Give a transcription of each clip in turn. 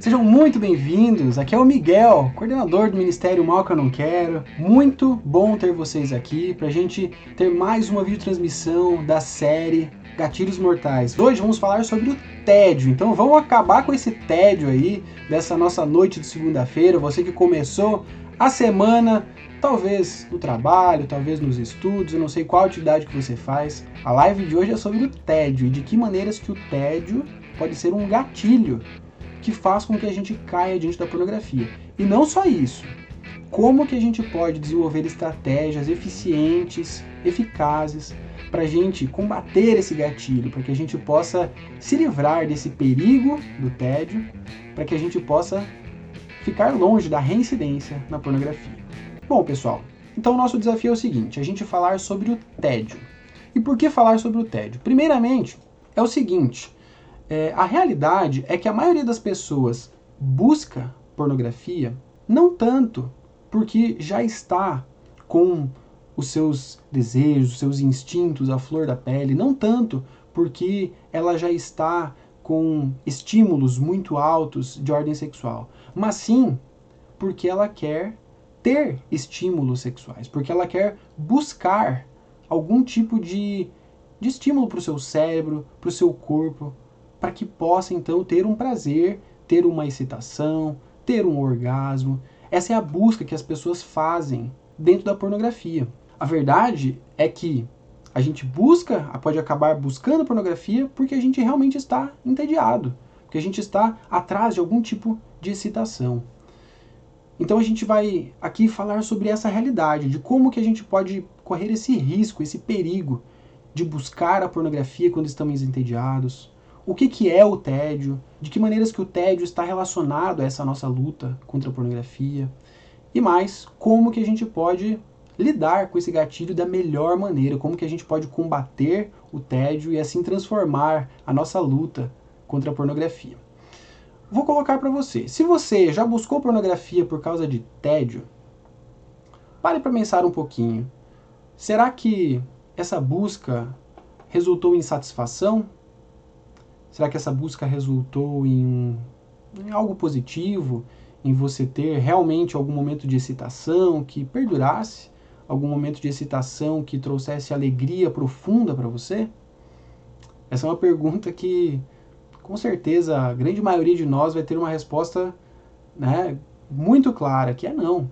Sejam muito bem-vindos. Aqui é o Miguel, coordenador do Ministério Mal que eu não quero. Muito bom ter vocês aqui para a gente ter mais uma videotransmissão da série Gatilhos Mortais. Hoje vamos falar sobre o tédio. Então vamos acabar com esse tédio aí dessa nossa noite de segunda-feira. Você que começou a semana, talvez no trabalho, talvez nos estudos, eu não sei qual atividade que você faz. A live de hoje é sobre o tédio e de que maneiras que o tédio pode ser um gatilho que faz com que a gente caia diante da pornografia. E não só isso. Como que a gente pode desenvolver estratégias eficientes, eficazes, para a gente combater esse gatilho, para que a gente possa se livrar desse perigo do tédio, para que a gente possa ficar longe da reincidência na pornografia. Bom, pessoal, então o nosso desafio é o seguinte: a gente falar sobre o tédio. E por que falar sobre o tédio? Primeiramente, é o seguinte: é, a realidade é que a maioria das pessoas busca pornografia não tanto porque já está com os seus desejos, os seus instintos à flor da pele, não tanto porque ela já está com estímulos muito altos de ordem sexual, mas sim porque ela quer ter estímulos sexuais, porque ela quer buscar algum tipo de, de estímulo para o seu cérebro, para o seu corpo, para que possa então ter um prazer, ter uma excitação, ter um orgasmo. Essa é a busca que as pessoas fazem dentro da pornografia. A verdade é que a gente busca, pode acabar buscando pornografia porque a gente realmente está entediado, porque a gente está atrás de algum tipo de excitação. Então a gente vai aqui falar sobre essa realidade, de como que a gente pode correr esse risco, esse perigo de buscar a pornografia quando estamos entediados, o que, que é o tédio, de que maneiras que o tédio está relacionado a essa nossa luta contra a pornografia? E mais, como que a gente pode lidar com esse gatilho da melhor maneira, como que a gente pode combater o tédio e assim transformar a nossa luta contra a pornografia. Vou colocar para você. Se você já buscou pornografia por causa de tédio, pare para pensar um pouquinho. Será que essa busca resultou em satisfação? Será que essa busca resultou em, em algo positivo? Em você ter realmente algum momento de excitação que perdurasse? Algum momento de excitação que trouxesse alegria profunda para você? Essa é uma pergunta que, com certeza, a grande maioria de nós vai ter uma resposta né, muito clara, que é não.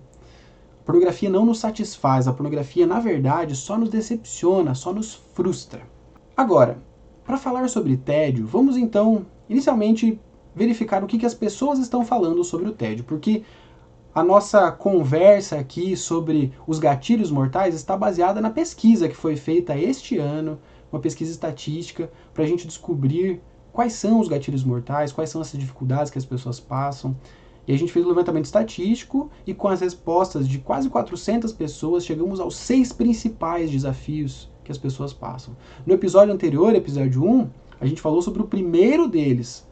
A pornografia não nos satisfaz, a pornografia, na verdade, só nos decepciona, só nos frustra. Agora, para falar sobre tédio, vamos então inicialmente verificar o que, que as pessoas estão falando sobre o tédio, porque a nossa conversa aqui sobre os gatilhos mortais está baseada na pesquisa que foi feita este ano, uma pesquisa estatística, para a gente descobrir quais são os gatilhos mortais, quais são essas dificuldades que as pessoas passam. E a gente fez um levantamento estatístico e com as respostas de quase 400 pessoas chegamos aos seis principais desafios que as pessoas passam. No episódio anterior, episódio 1, a gente falou sobre o primeiro deles,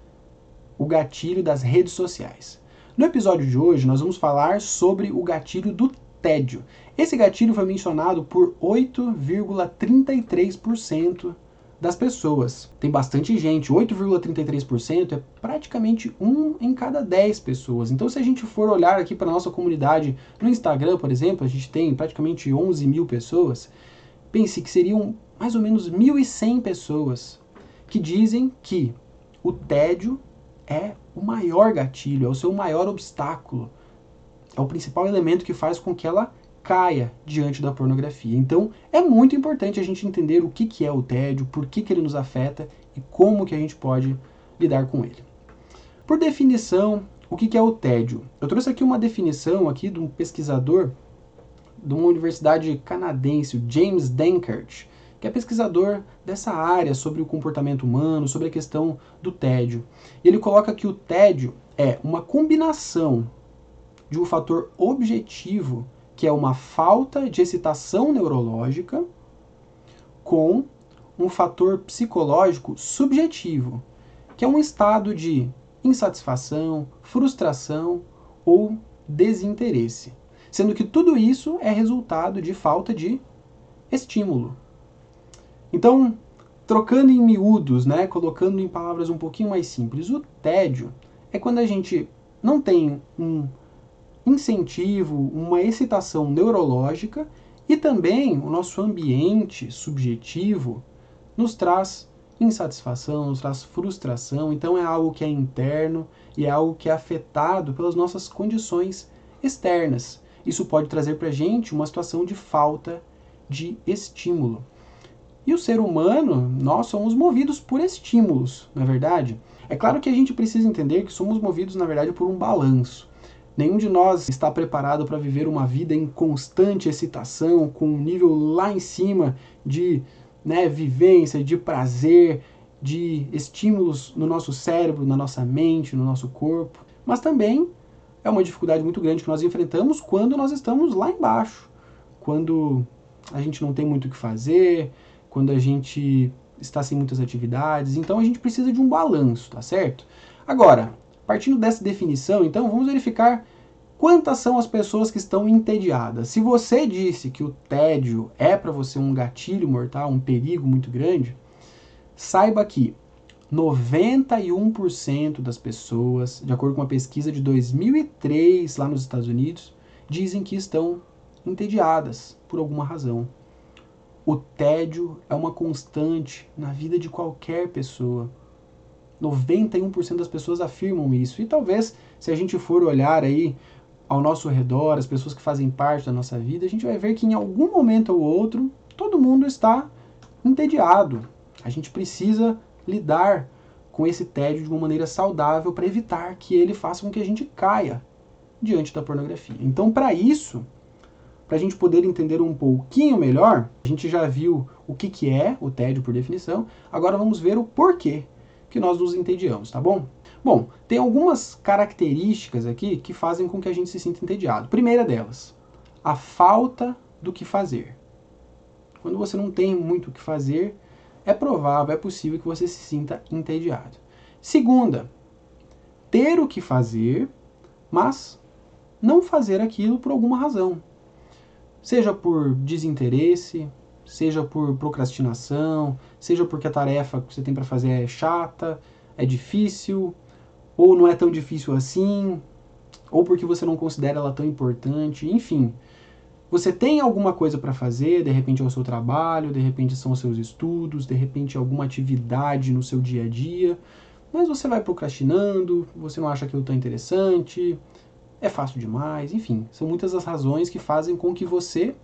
o gatilho das redes sociais. No episódio de hoje, nós vamos falar sobre o gatilho do tédio. Esse gatilho foi mencionado por 8,33% das pessoas. Tem bastante gente, 8,33% é praticamente um em cada 10 pessoas. Então, se a gente for olhar aqui para a nossa comunidade no Instagram, por exemplo, a gente tem praticamente 11 mil pessoas. Pense que seriam mais ou menos 1.100 pessoas que dizem que o tédio é o maior gatilho, é o seu maior obstáculo, é o principal elemento que faz com que ela caia diante da pornografia. Então, é muito importante a gente entender o que, que é o tédio, por que, que ele nos afeta e como que a gente pode lidar com ele. Por definição, o que, que é o tédio? Eu trouxe aqui uma definição aqui de um pesquisador de uma universidade canadense, o James Dankert, que é pesquisador dessa área sobre o comportamento humano, sobre a questão do tédio. Ele coloca que o tédio é uma combinação de um fator objetivo, que é uma falta de excitação neurológica, com um fator psicológico subjetivo, que é um estado de insatisfação, frustração ou desinteresse sendo que tudo isso é resultado de falta de estímulo. Então, trocando em miúdos, né, colocando em palavras um pouquinho mais simples, o tédio é quando a gente não tem um incentivo, uma excitação neurológica e também o nosso ambiente subjetivo nos traz insatisfação, nos traz frustração, então é algo que é interno e é algo que é afetado pelas nossas condições externas. Isso pode trazer para a gente uma situação de falta de estímulo. E o ser humano, nós somos movidos por estímulos, na é verdade. É claro que a gente precisa entender que somos movidos, na verdade, por um balanço. Nenhum de nós está preparado para viver uma vida em constante excitação, com um nível lá em cima de né, vivência, de prazer, de estímulos no nosso cérebro, na nossa mente, no nosso corpo. Mas também é uma dificuldade muito grande que nós enfrentamos quando nós estamos lá embaixo, quando a gente não tem muito o que fazer, quando a gente está sem muitas atividades. Então a gente precisa de um balanço, tá certo? Agora, partindo dessa definição, então vamos verificar quantas são as pessoas que estão entediadas. Se você disse que o tédio é para você um gatilho mortal, um perigo muito grande, saiba que 91% das pessoas, de acordo com uma pesquisa de 2003 lá nos Estados Unidos, dizem que estão entediadas por alguma razão. O tédio é uma constante na vida de qualquer pessoa. 91% das pessoas afirmam isso. E talvez, se a gente for olhar aí ao nosso redor, as pessoas que fazem parte da nossa vida, a gente vai ver que em algum momento ou outro, todo mundo está entediado. A gente precisa lidar com esse tédio de uma maneira saudável para evitar que ele faça com que a gente caia diante da pornografia. Então, para isso, para a gente poder entender um pouquinho melhor, a gente já viu o que, que é o tédio por definição, agora vamos ver o porquê que nós nos entediamos, tá bom? Bom, tem algumas características aqui que fazem com que a gente se sinta entediado. Primeira delas, a falta do que fazer. Quando você não tem muito o que fazer, é provável, é possível que você se sinta entediado. Segunda, ter o que fazer, mas não fazer aquilo por alguma razão seja por desinteresse, seja por procrastinação, seja porque a tarefa que você tem para fazer é chata, é difícil, ou não é tão difícil assim, ou porque você não considera ela tão importante, enfim. Você tem alguma coisa para fazer, de repente é o seu trabalho, de repente são os seus estudos, de repente é alguma atividade no seu dia a dia, mas você vai procrastinando, você não acha aquilo tão interessante, é fácil demais, enfim, são muitas as razões que fazem com que você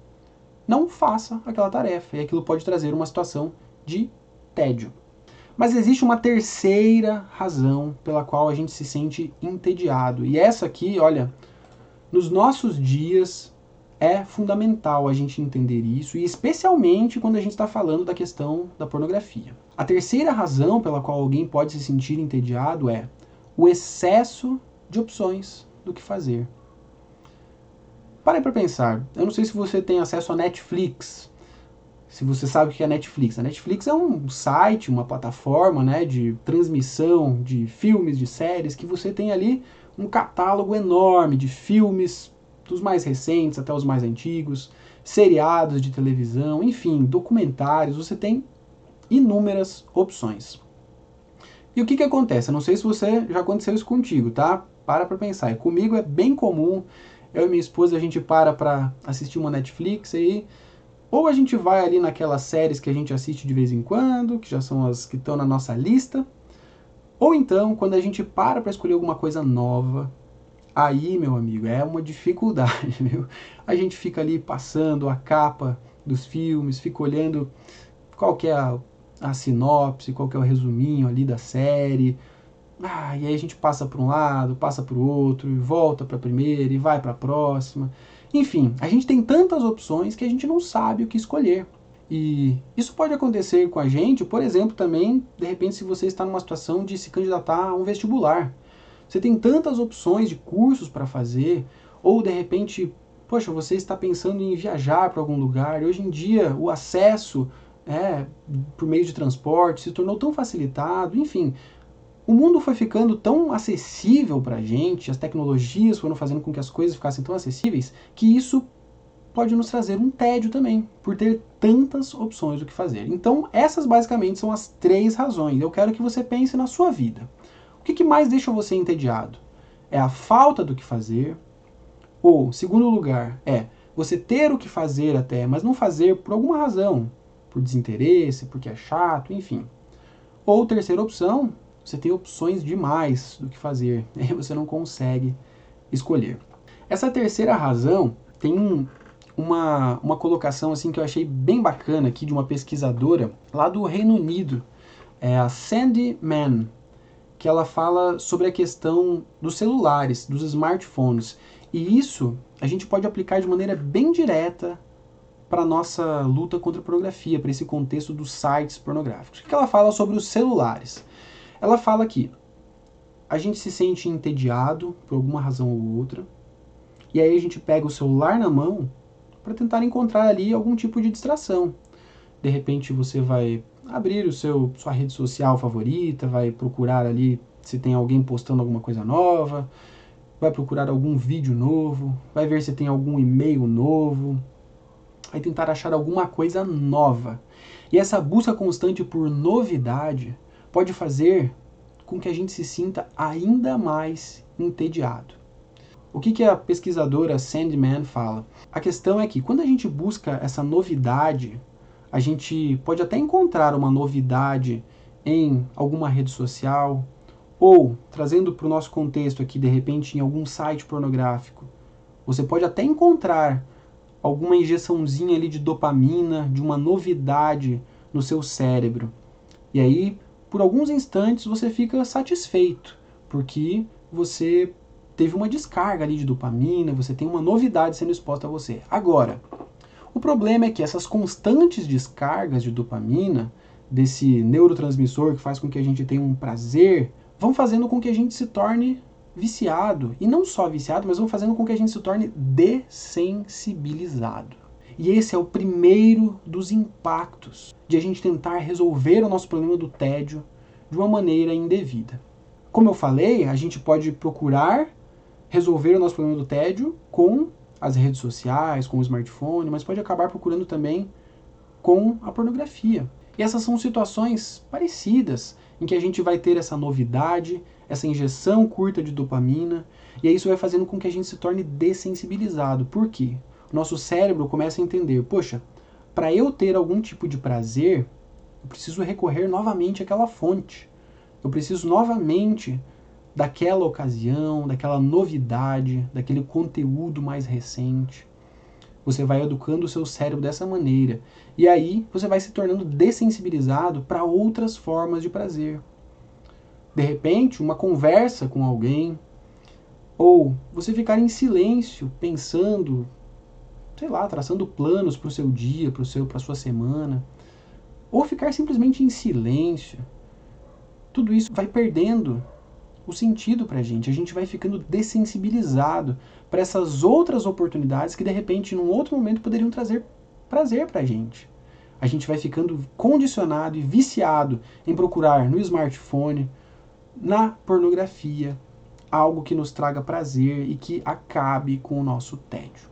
não faça aquela tarefa e aquilo pode trazer uma situação de tédio. Mas existe uma terceira razão pela qual a gente se sente entediado. E essa aqui, olha, nos nossos dias é fundamental a gente entender isso, e especialmente quando a gente está falando da questão da pornografia. A terceira razão pela qual alguém pode se sentir entediado é o excesso de opções do que fazer. Parem para pensar. Eu não sei se você tem acesso a Netflix. Se você sabe o que é Netflix. A Netflix é um site, uma plataforma né, de transmissão de filmes, de séries, que você tem ali um catálogo enorme de filmes, dos mais recentes até os mais antigos, seriados de televisão, enfim, documentários. Você tem inúmeras opções. E o que, que acontece? Eu não sei se você já aconteceu isso contigo, tá? Para para pensar. Comigo é bem comum, eu e minha esposa, a gente para para assistir uma Netflix aí, ou a gente vai ali naquelas séries que a gente assiste de vez em quando, que já são as que estão na nossa lista, ou então, quando a gente para para escolher alguma coisa nova, aí, meu amigo, é uma dificuldade, viu? A gente fica ali passando a capa dos filmes, fica olhando qual que é a, a sinopse, qual que é o resuminho ali da série, ah, e aí a gente passa para um lado, passa para o outro, e volta para a primeira e vai para a próxima. Enfim, a gente tem tantas opções que a gente não sabe o que escolher. E isso pode acontecer com a gente, por exemplo, também, de repente, se você está numa situação de se candidatar a um vestibular. Você tem tantas opções de cursos para fazer, ou de repente, poxa, você está pensando em viajar para algum lugar. Hoje em dia, o acesso é, por meio de transporte se tornou tão facilitado, enfim, o mundo foi ficando tão acessível para a gente, as tecnologias foram fazendo com que as coisas ficassem tão acessíveis, que isso pode nos trazer um tédio também, por ter tantas opções do que fazer. Então, essas basicamente são as três razões. Eu quero que você pense na sua vida. O que, que mais deixa você entediado? É a falta do que fazer? Ou, segundo lugar, é você ter o que fazer até, mas não fazer por alguma razão, por desinteresse, porque é chato, enfim. Ou terceira opção, você tem opções demais do que fazer, e você não consegue escolher. Essa terceira razão tem um, uma, uma colocação assim que eu achei bem bacana aqui de uma pesquisadora lá do Reino Unido, é a Sandy Mann, que ela fala sobre a questão dos celulares, dos smartphones. E isso a gente pode aplicar de maneira bem direta para a nossa luta contra a pornografia, para esse contexto dos sites pornográficos. O que ela fala sobre os celulares? Ela fala que a gente se sente entediado por alguma razão ou outra, e aí a gente pega o celular na mão para tentar encontrar ali algum tipo de distração. De repente você vai abrir o seu sua rede social favorita, vai procurar ali se tem alguém postando alguma coisa nova, vai procurar algum vídeo novo, vai ver se tem algum e-mail novo, vai tentar achar alguma coisa nova. E essa busca constante por novidade pode fazer com que a gente se sinta ainda mais entediado. O que, que a pesquisadora Sandman fala? A questão é que quando a gente busca essa novidade, a gente pode até encontrar uma novidade em alguma rede social, ou trazendo para o nosso contexto aqui, de repente, em algum site pornográfico. Você pode até encontrar alguma injeçãozinha ali de dopamina, de uma novidade no seu cérebro. E aí, por alguns instantes, você fica satisfeito, porque você teve uma descarga ali de dopamina, você tem uma novidade sendo exposta a você. Agora, o problema é que essas constantes descargas de dopamina, desse neurotransmissor que faz com que a gente tenha um prazer, vão fazendo com que a gente se torne viciado. E não só viciado, mas vão fazendo com que a gente se torne dessensibilizado. E esse é o primeiro dos impactos de a gente tentar resolver o nosso problema do tédio de uma maneira indevida. Como eu falei, a gente pode procurar resolver o nosso problema do tédio com as redes sociais, com o smartphone, mas pode acabar procurando também com a pornografia. E essas são situações parecidas em que a gente vai ter essa novidade, essa injeção curta de dopamina, e isso vai fazendo com que a gente se torne dessensibilizado. Por quê? Nosso cérebro começa a entender, poxa, para eu ter algum tipo de prazer, eu preciso recorrer novamente àquela fonte. Eu preciso novamente daquela ocasião, daquela novidade, daquele conteúdo mais recente. Você vai educando o seu cérebro dessa maneira. E aí você vai se tornando dessensibilizado para outras formas de prazer. De repente, uma conversa com alguém, ou você ficar em silêncio, pensando, sei lá, traçando planos para o seu dia, para seu, para sua semana, ou ficar simplesmente em silêncio. Tudo isso vai perdendo o sentido para a gente. A gente vai ficando dessensibilizado para essas outras oportunidades que de repente, num outro momento, poderiam trazer prazer para a gente. A gente vai ficando condicionado e viciado em procurar no smartphone, na pornografia, algo que nos traga prazer e que acabe com o nosso tédio.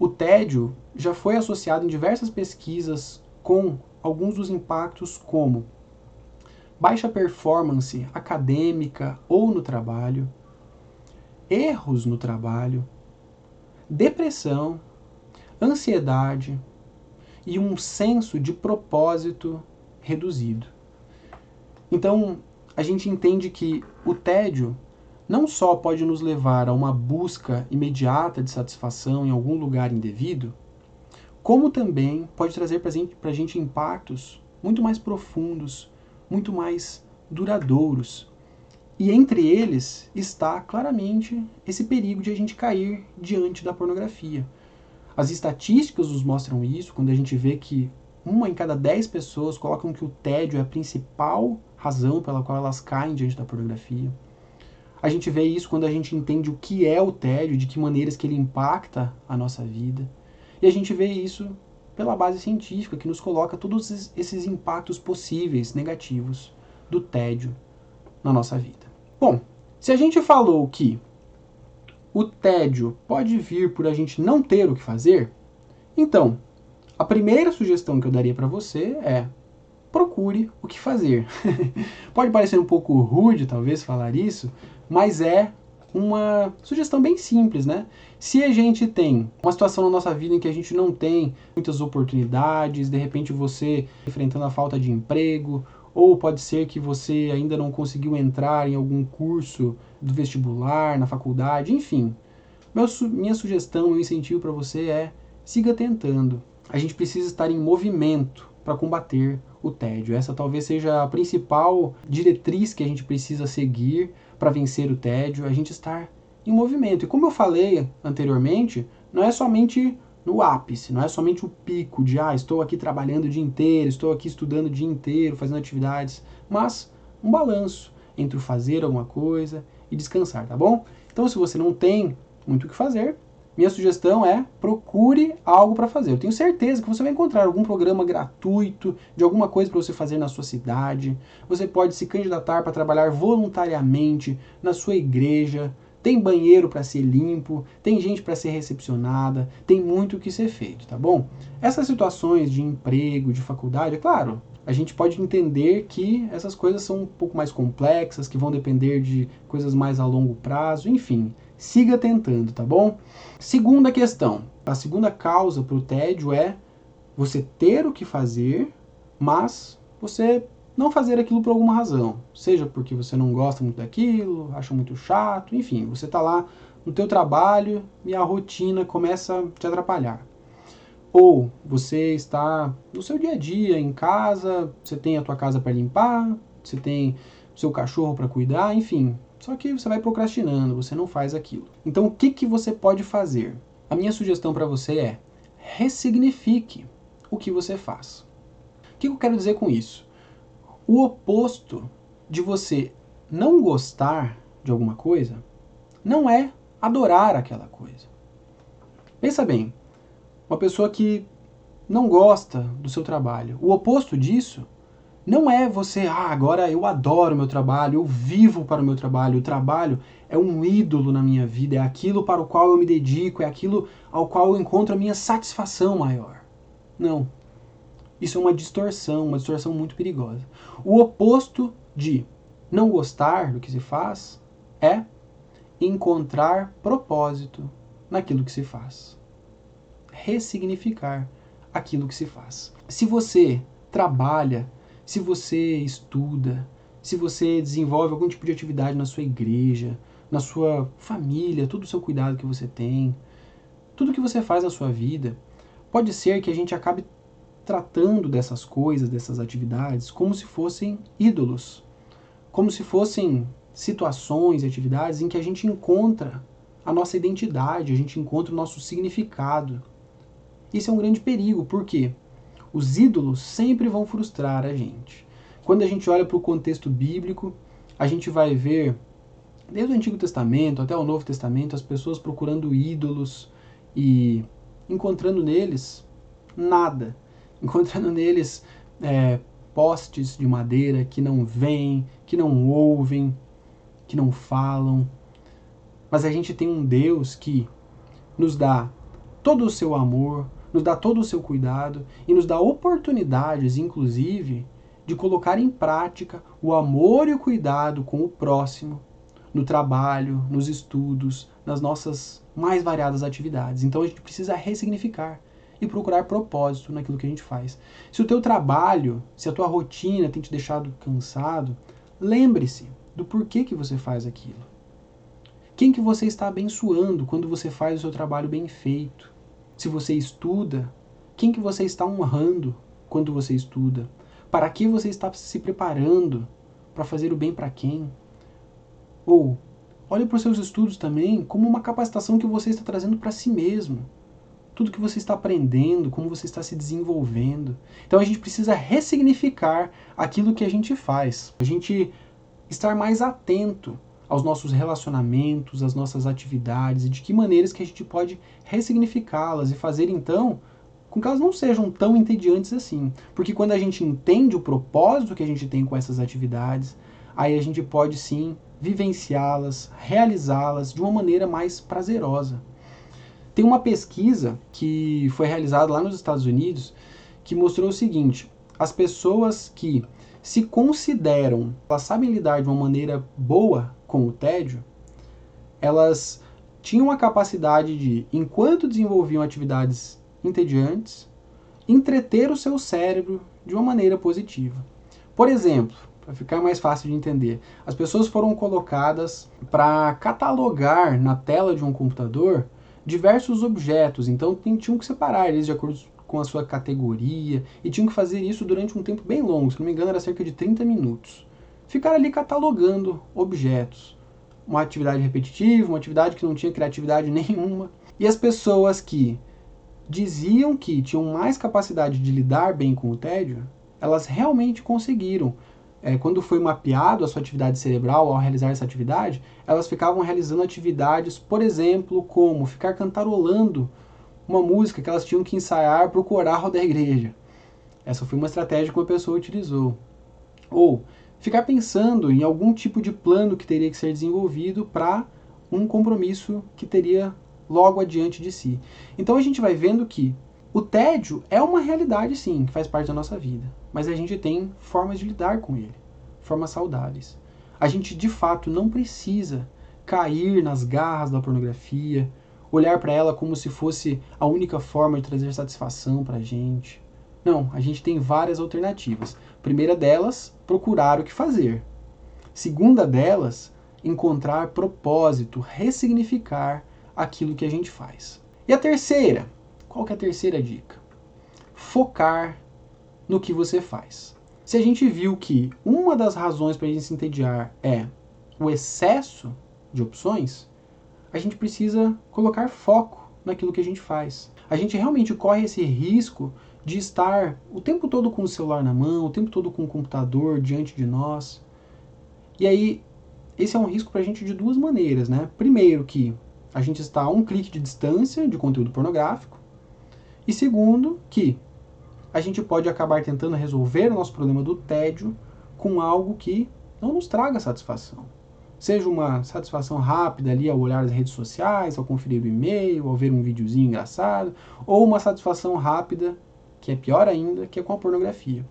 O tédio já foi associado em diversas pesquisas com alguns dos impactos como baixa performance acadêmica ou no trabalho, erros no trabalho, depressão, ansiedade e um senso de propósito reduzido. Então, a gente entende que o tédio não só pode nos levar a uma busca imediata de satisfação em algum lugar indevido, como também pode trazer para a gente impactos muito mais profundos muito mais duradouros. E entre eles está claramente esse perigo de a gente cair diante da pornografia. As estatísticas nos mostram isso, quando a gente vê que uma em cada dez pessoas colocam que o tédio é a principal razão pela qual elas caem diante da pornografia. A gente vê isso quando a gente entende o que é o tédio, de que maneiras que ele impacta a nossa vida. E a gente vê isso pela base científica, que nos coloca todos esses impactos possíveis negativos do tédio na nossa vida. Bom, se a gente falou que o tédio pode vir por a gente não ter o que fazer, Então, a primeira sugestão que eu daria para você é procure o que fazer. Pode parecer um pouco rude, talvez, falar isso, mas é uma sugestão bem simples, né? Se a gente tem uma situação na nossa vida em que a gente não tem muitas oportunidades, de repente você enfrentando a falta de emprego, ou pode ser que você ainda não conseguiu entrar em algum curso do vestibular, na faculdade, enfim. Meu, minha sugestão, meu incentivo para você é siga tentando. A gente precisa estar em movimento para combater o tédio. Essa talvez seja a principal diretriz que a gente precisa seguir para vencer o tédio, a gente estar em movimento. E como eu falei anteriormente, não é somente no ápice, não é somente o pico de ah, estou aqui trabalhando o dia inteiro, estou aqui estudando o dia inteiro, fazendo atividades, mas um balanço entre o fazer alguma coisa e descansar, tá bom? Então, se você não tem muito o que fazer, minha sugestão é procure algo para fazer. Eu tenho certeza que você vai encontrar algum programa gratuito de alguma coisa para você fazer na sua cidade. Você pode se candidatar para trabalhar voluntariamente na sua igreja. Tem banheiro para ser limpo, tem gente para ser recepcionada, tem muito o que ser feito, tá bom? Essas situações de emprego, de faculdade, é claro, a gente pode entender que essas coisas são um pouco mais complexas, que vão depender de coisas mais a longo prazo, enfim siga tentando, tá bom? Segunda questão. A segunda causa para o tédio é você ter o que fazer, mas você não fazer aquilo por alguma razão. Seja porque você não gosta muito daquilo, acha muito chato, enfim, você está lá no teu trabalho e a rotina começa a te atrapalhar. Ou você está no seu dia a dia, em casa, você tem a tua casa para limpar, você tem o seu cachorro para cuidar, enfim, só que você vai procrastinando, você não faz aquilo. Então o que, que você pode fazer? A minha sugestão para você é ressignifique o que você faz. O que eu quero dizer com isso? O oposto de você não gostar de alguma coisa não é adorar aquela coisa. Pensa bem, uma pessoa que não gosta do seu trabalho, o oposto disso não é você, ah, agora eu adoro meu trabalho, eu vivo para o meu trabalho, o trabalho é um ídolo na minha vida, é aquilo para o qual eu me dedico, é aquilo ao qual eu encontro a minha satisfação maior. Não. Isso é uma distorção, uma distorção muito perigosa. O oposto de não gostar do que se faz é encontrar propósito naquilo que se faz. Ressignificar aquilo que se faz. Se você trabalha se você estuda, se você desenvolve algum tipo de atividade na sua igreja, na sua família, todo o seu cuidado que você tem, tudo que você faz na sua vida, pode ser que a gente acabe tratando dessas coisas, dessas atividades, como se fossem ídolos, como se fossem situações e atividades em que a gente encontra a nossa identidade, a gente encontra o nosso significado. Isso é um grande perigo, por quê? Os ídolos sempre vão frustrar a gente. Quando a gente olha para o contexto bíblico, a gente vai ver, desde o Antigo Testamento até o Novo Testamento, as pessoas procurando ídolos e encontrando neles nada. Encontrando neles é, postes de madeira que não veem, que não ouvem, que não falam. Mas a gente tem um Deus que nos dá todo o seu amor, nos dá todo o seu cuidado e nos dá oportunidades, inclusive, de colocar em prática o amor e o cuidado com o próximo no trabalho, nos estudos, nas nossas mais variadas atividades. Então a gente precisa ressignificar e procurar propósito naquilo que a gente faz. Se o teu trabalho, se a tua rotina tem te deixado cansado, lembre-se do porquê que você faz aquilo. Quem que você está abençoando quando você faz o seu trabalho bem feito? Se você estuda, quem que você está honrando quando você estuda? Para que você está se preparando para fazer o bem para quem? Ou olhe para os seus estudos também como uma capacitação que você está trazendo para si mesmo. Tudo que você está aprendendo, como você está se desenvolvendo. Então a gente precisa ressignificar aquilo que a gente faz. A gente estar mais atento aos nossos relacionamentos, às nossas atividades e de que maneiras que a gente pode ressignificá-las e fazer então com que elas não sejam tão entediantes assim. Porque quando a gente entende o propósito que a gente tem com essas atividades, aí a gente pode sim vivenciá-las, realizá-las de uma maneira mais prazerosa. Tem uma pesquisa que foi realizada lá nos Estados Unidos que mostrou o seguinte: as pessoas que se consideram, elas sabem lidar de uma maneira boa com o tédio, elas tinham a capacidade de, enquanto desenvolviam atividades entediantes, entreter o seu cérebro de uma maneira positiva. Por exemplo, para ficar mais fácil de entender, as pessoas foram colocadas para catalogar na tela de um computador diversos objetos, então tinham que separar eles de acordo com a sua categoria e tinham que fazer isso durante um tempo bem longo, se não me engano era cerca de 30 minutos. Ficar ali catalogando objetos uma atividade repetitiva, uma atividade que não tinha criatividade nenhuma. E as pessoas que diziam que tinham mais capacidade de lidar bem com o tédio, elas realmente conseguiram. É, quando foi mapeado a sua atividade cerebral ao realizar essa atividade, elas ficavam realizando atividades, por exemplo, como ficar cantarolando uma música que elas tinham que ensaiar para o coral da igreja. Essa foi uma estratégia que uma pessoa utilizou. Ou ficar pensando em algum tipo de plano que teria que ser desenvolvido para um compromisso que teria logo adiante de si. Então a gente vai vendo que o tédio é uma realidade sim, que faz parte da nossa vida, mas a gente tem formas de lidar com ele, formas saudáveis. A gente de fato não precisa cair nas garras da pornografia, olhar para ela como se fosse a única forma de trazer satisfação para a gente. Não, a gente tem várias alternativas. Primeira delas, procurar o que fazer. Segunda delas, encontrar propósito, ressignificar aquilo que a gente faz. E a terceira, qual que é a terceira dica? Focar no que você faz. Se a gente viu que uma das razões para a gente se entediar é o excesso de opções, a gente precisa colocar foco naquilo que a gente faz. A gente realmente corre esse risco de estar o tempo todo com o celular na mão, o tempo todo com o computador diante de nós. E aí, esse é um risco para a gente de duas maneiras, né? Primeiro, que a gente está a um clique de distância de conteúdo pornográfico. E segundo, que a gente pode acabar tentando resolver o nosso problema do tédio com algo que não nos traga satisfação. Seja uma satisfação rápida ali ao olhar as redes sociais, ao conferir o e-mail, ao ver um videozinho engraçado, ou uma satisfação rápida que é pior ainda, que é com a pornografia.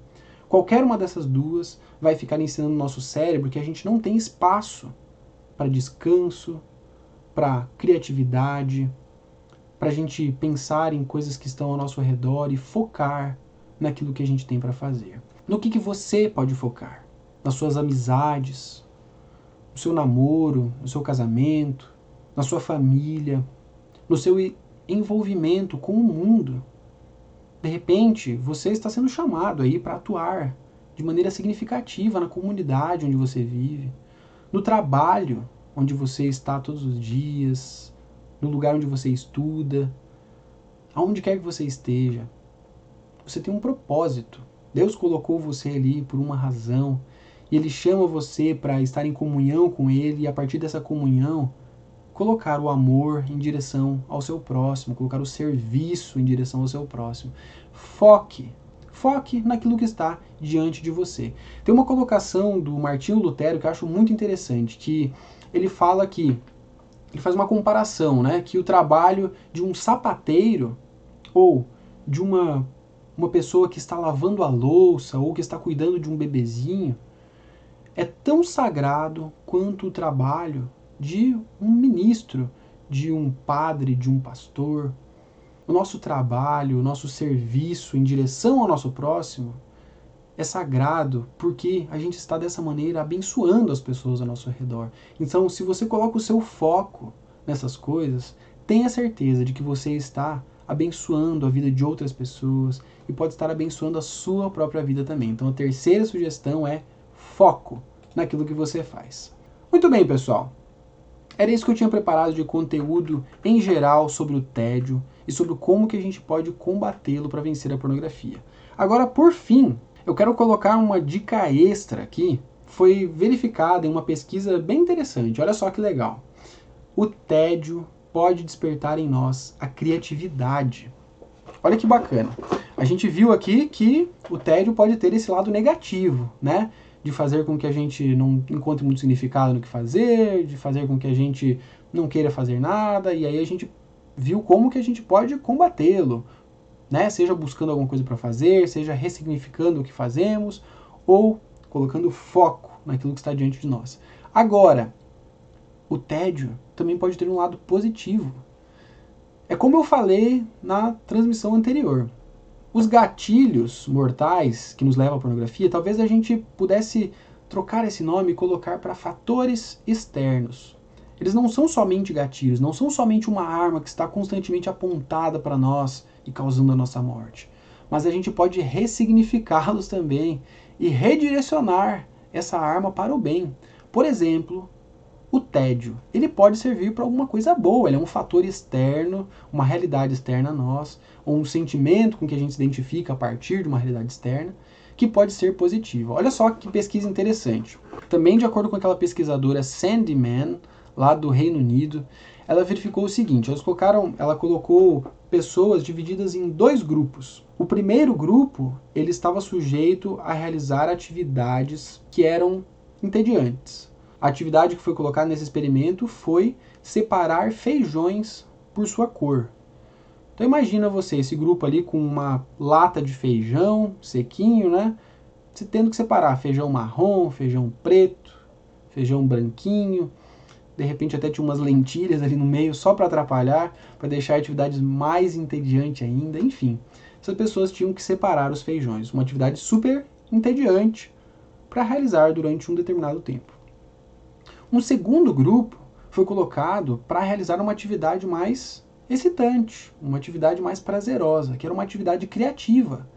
Qualquer uma dessas duas vai ficar ensinando o nosso cérebro que a gente não tem espaço para descanso, para criatividade, para a gente pensar em coisas que estão ao nosso redor e focar naquilo que a gente tem para fazer. No que, que você pode focar? Nas suas amizades, no seu namoro, no seu casamento, na sua família, no seu envolvimento com o mundo, de repente, você está sendo chamado aí para atuar de maneira significativa na comunidade onde você vive, no trabalho onde você está todos os dias, no lugar onde você estuda, aonde quer que você esteja. Você tem um propósito. Deus colocou você ali por uma razão e Ele chama você para estar em comunhão com Ele e a partir dessa comunhão colocar o amor em direção ao seu próximo, colocar o serviço em direção ao seu próximo. Foque, foque naquilo que está diante de você. Tem uma colocação do Martinho Lutero que eu acho muito interessante, que ele fala que ele faz uma comparação, né, que o trabalho de um sapateiro ou de uma uma pessoa que está lavando a louça ou que está cuidando de um bebezinho é tão sagrado quanto o trabalho de um ministro, de um padre, de um pastor. O nosso trabalho, o nosso serviço em direção ao nosso próximo é sagrado porque a gente está dessa maneira abençoando as pessoas ao nosso redor. Então, se você coloca o seu foco nessas coisas, tenha certeza de que você está abençoando a vida de outras pessoas e pode estar abençoando a sua própria vida também. Então, a terceira sugestão é foco naquilo que você faz. Muito bem, pessoal. Era isso que eu tinha preparado de conteúdo em geral sobre o tédio e sobre como que a gente pode combatê-lo para vencer a pornografia. Agora, por fim, eu quero colocar uma dica extra aqui. Foi verificada em uma pesquisa bem interessante. Olha só que legal. O tédio pode despertar em nós a criatividade. Olha que bacana. A gente viu aqui que o tédio pode ter esse lado negativo, né? De fazer com que a gente não encontre muito significado no que fazer, de fazer com que a gente não queira fazer nada, e aí a gente viu como que a gente pode combatê-lo, né? Seja buscando alguma coisa para fazer, seja ressignificando o que fazemos ou colocando foco naquilo que está diante de nós. Agora, o tédio também pode ter um lado positivo. É como eu falei na transmissão anterior. Os gatilhos mortais que nos levam à pornografia, talvez a gente pudesse trocar esse nome e colocar para fatores externos. Eles não são somente gatilhos, não são somente uma arma que está constantemente apontada para nós e causando a nossa morte. Mas a gente pode ressignificá-los também e redirecionar essa arma para o bem. Por exemplo, o tédio. Ele pode servir para alguma coisa boa, ele é um fator externo, uma realidade externa a nós, ou um sentimento com que a gente se identifica a partir de uma realidade externa, que pode ser positivo. Olha só que pesquisa interessante. Também de acordo com aquela pesquisadora Sandyman, lá do Reino Unido, ela verificou o seguinte: elas colocaram, ela colocou pessoas divididas em dois grupos. O primeiro grupo ele estava sujeito a realizar atividades que eram entediantes. A atividade que foi colocada nesse experimento foi separar feijões por sua cor. Então imagina você, esse grupo ali com uma lata de feijão sequinho, né? Você tendo que separar feijão marrom, feijão preto, feijão branquinho, de repente até tinha umas lentilhas ali no meio só para atrapalhar, para deixar a atividade mais entediante ainda, enfim. Essas pessoas tinham que separar os feijões, uma atividade super entediante para realizar durante um determinado tempo. Um segundo grupo foi colocado para realizar uma atividade mais excitante, uma atividade mais prazerosa, que era uma atividade criativa.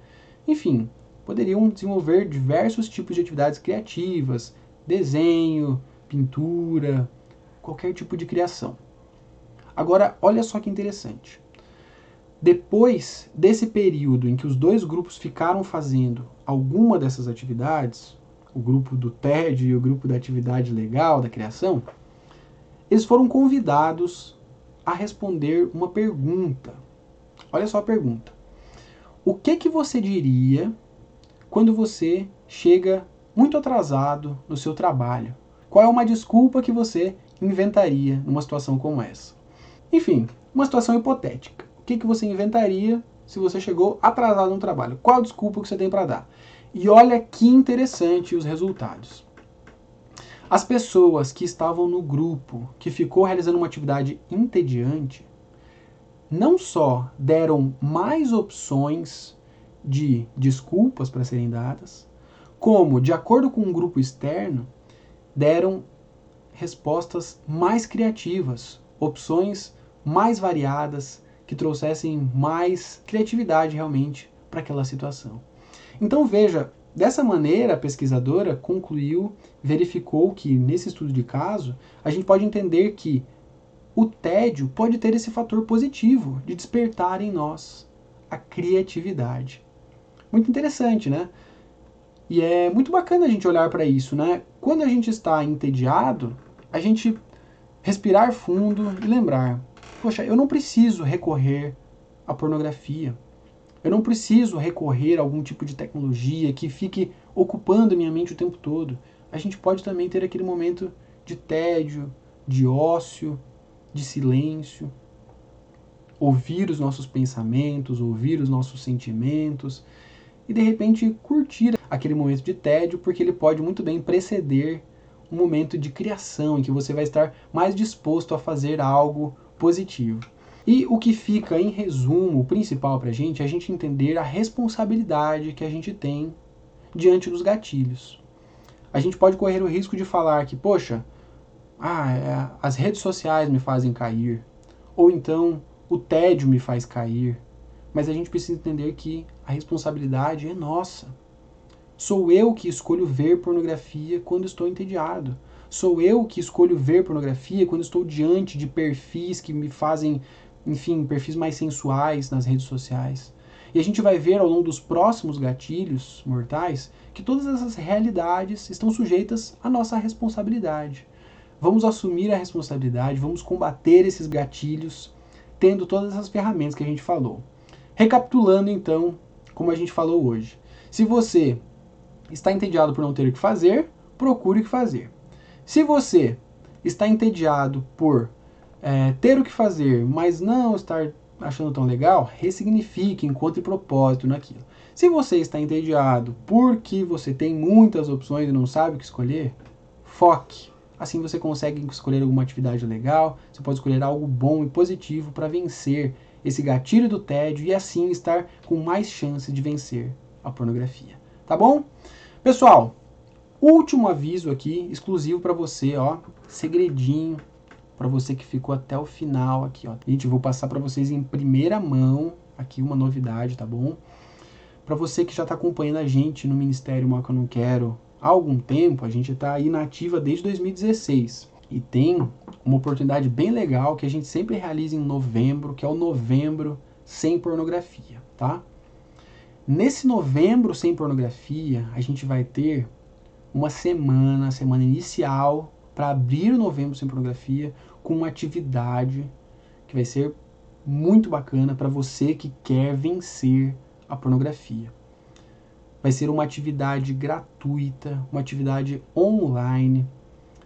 Enfim, poderiam desenvolver diversos tipos de atividades criativas, desenho, pintura, qualquer tipo de criação. Agora, olha só que interessante. Depois desse período em que os dois grupos ficaram fazendo alguma dessas atividades, o grupo do TED e o grupo da atividade legal, da criação, eles foram convidados a responder uma pergunta. Olha só a pergunta. O que que você diria quando você chega muito atrasado no seu trabalho? Qual é uma desculpa que você inventaria numa situação como essa? Enfim, uma situação hipotética. O que, que você inventaria se você chegou atrasado no trabalho? Qual desculpa que você tem para dar? E olha que interessante os resultados. As pessoas que estavam no grupo que ficou realizando uma atividade entediante não só deram mais opções de desculpas para serem dadas, como, de acordo com um grupo externo, deram respostas mais criativas, opções mais variadas, que trouxessem mais criatividade realmente para aquela situação. Então veja, dessa maneira a pesquisadora concluiu, verificou que nesse estudo de caso, a gente pode entender que o tédio pode ter esse fator positivo de despertar em nós a criatividade. Muito interessante, né? E é muito bacana a gente olhar para isso, né? Quando a gente está entediado, a gente respirar fundo e lembrar: poxa, eu não preciso recorrer à pornografia. Eu não preciso recorrer a algum tipo de tecnologia que fique ocupando minha mente o tempo todo. A gente pode também ter aquele momento de tédio, de ócio, de silêncio, ouvir os nossos pensamentos, ouvir os nossos sentimentos e de repente curtir aquele momento de tédio, porque ele pode muito bem preceder um momento de criação em que você vai estar mais disposto a fazer algo positivo. E o que fica em resumo, principal para a gente, é a gente entender a responsabilidade que a gente tem diante dos gatilhos. A gente pode correr o risco de falar que, poxa, ah, é, as redes sociais me fazem cair, ou então o tédio me faz cair. Mas a gente precisa entender que a responsabilidade é nossa. Sou eu que escolho ver pornografia quando estou entediado. Sou eu que escolho ver pornografia quando estou diante de perfis que me fazem, enfim, perfis mais sensuais nas redes sociais. E a gente vai ver ao longo dos próximos gatilhos mortais que todas essas realidades estão sujeitas à nossa responsabilidade. Vamos assumir a responsabilidade, vamos combater esses gatilhos, tendo todas essas ferramentas que a gente falou. Recapitulando então, como a gente falou hoje. Se você está entediado por não ter o que fazer, procure o que fazer. Se você está entediado por é, ter o que fazer, mas não estar achando tão legal, ressignifique, encontre propósito naquilo. Se você está entediado porque você tem muitas opções e não sabe o que escolher, foque. Assim você consegue escolher alguma atividade legal, você pode escolher algo bom e positivo para vencer esse gatilho do tédio e assim estar com mais chance de vencer a pornografia. Tá bom? Pessoal, último aviso aqui, exclusivo para você, ó, segredinho para você que ficou até o final aqui, ó. Gente, eu vou passar para vocês em primeira mão aqui uma novidade, tá bom? Para você que já está acompanhando a gente no Ministério Mal que eu não quero há algum tempo, a gente está inativa desde 2016 e tem uma oportunidade bem legal que a gente sempre realiza em novembro, que é o Novembro Sem Pornografia, tá? Nesse Novembro Sem Pornografia, a gente vai ter uma semana, semana inicial para abrir o Novembro Sem Pornografia com uma atividade que vai ser muito bacana para você que quer vencer a pornografia. Vai ser uma atividade gratuita, uma atividade online.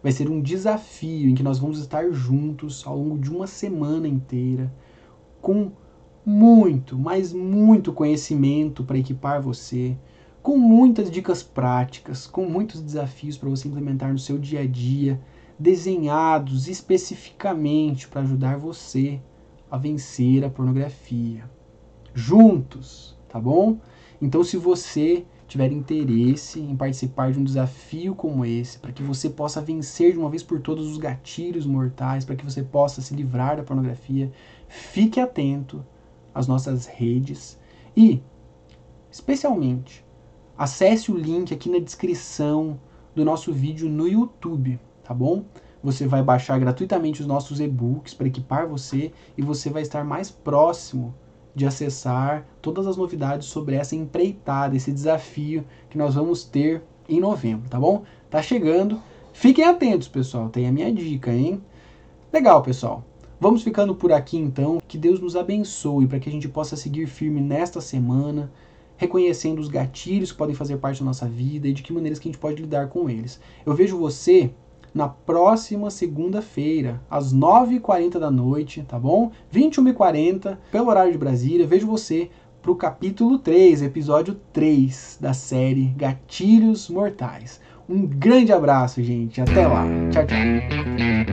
Vai ser um desafio em que nós vamos estar juntos ao longo de uma semana inteira com muito, mas muito conhecimento para equipar você, com muitas dicas práticas, com muitos desafios para você implementar no seu dia a dia desenhados especificamente para ajudar você a vencer a pornografia. Juntos, tá bom? Então, se você tiver interesse em participar de um desafio como esse, para que você possa vencer de uma vez por todas os gatilhos mortais, para que você possa se livrar da pornografia, fique atento às nossas redes e, especialmente, acesse o link aqui na descrição do nosso vídeo no YouTube tá bom? Você vai baixar gratuitamente os nossos e-books para equipar você e você vai estar mais próximo de acessar todas as novidades sobre essa empreitada, esse desafio que nós vamos ter em novembro, tá bom? Tá chegando. Fiquem atentos, pessoal. Tem a minha dica, hein? Legal, pessoal. Vamos ficando por aqui então. Que Deus nos abençoe para que a gente possa seguir firme nesta semana, reconhecendo os gatilhos que podem fazer parte da nossa vida e de que maneiras que a gente pode lidar com eles. Eu vejo você na próxima segunda-feira, às 9h40 da noite, tá bom? 21h40, pelo horário de Brasília. Vejo você pro capítulo 3, episódio 3 da série Gatilhos Mortais. Um grande abraço, gente. Até lá. Tchau, tchau.